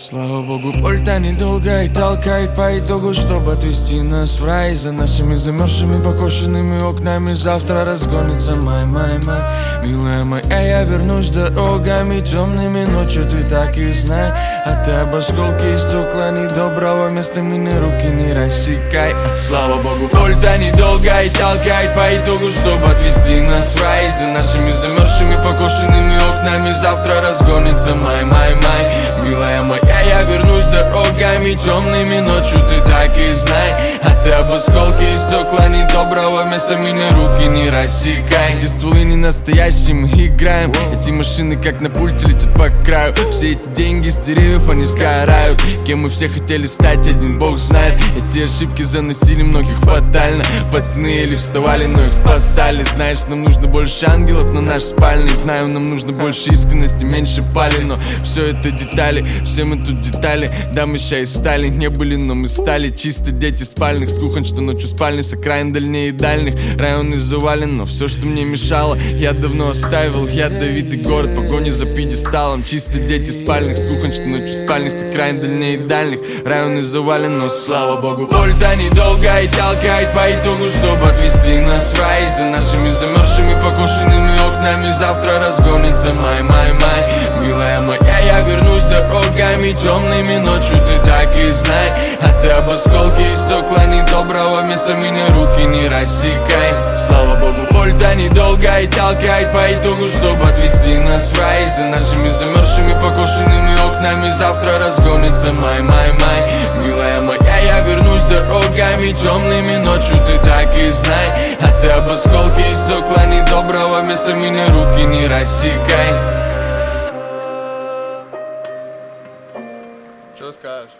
Слава богу, польта недолго и толкает по итогу, чтобы отвести нас в рай. За нашими замерзшими покошенными окнами завтра разгонится май, май, май. Милая моя, я вернусь дорогами темными ночью, ты так и знай. А ты об осколке и стекла недоброго места мины руки не рассекай. Слава богу, польта недолго и толкает по итогу, чтобы отвести нас в рай. За нашими замерзшими покошенными окнами завтра разгонится май, май, май я вернусь дорогами темными ночью Ты так и знай. А ты об осколке и стекла недоброго Вместо меня руки не рассекай. Эти стволы не настоящие, мы играем. Эти машины как на пульте летят по краю. Все эти деньги с деревьев, они сгорают. Кем мы все хотели стать, один бог знает. Эти ошибки заносили многих фатально. Пацаны еле вставали, но их спасали. Знаешь, нам нужно больше ангелов на наш спальный. Знаю, нам нужно больше искренности, меньше пали. Но все это детали, все мы тут детали Да, мы ща и стали, не были, но мы стали Чисто дети спальных, с кухонь, что ночью спальни С окраин дальнее и дальних, районы завален Но все, что мне мешало, я давно оставил. Я Давид город, погони за пьедесталом. Чисто дети спальных, с кухонь, что ночью спальни С окраин дальнее и дальних, районы завален Но слава богу, польта недолго и толкает по итогу Чтобы отвести нас в рай. За нашими замерзшими покошенными окнами Завтра разгонится май, май, май. Милая моя, я вернусь дорогами темными ночью Ты так и знай. А ты об осколке и стекла недоброго Вместо меня руки не рассекай. Слава богу, боль-то недолго и толкает по итогу Чтобы отвести нас в рай. За нашими замерзшими покошенными окнами Завтра разгонится май, май, май. Милая моя, я вернусь дорогами темными. Ночью Ты так и знай. А ты об осколке и стекла недоброго Вместо меня руки не рассекай Что скажешь?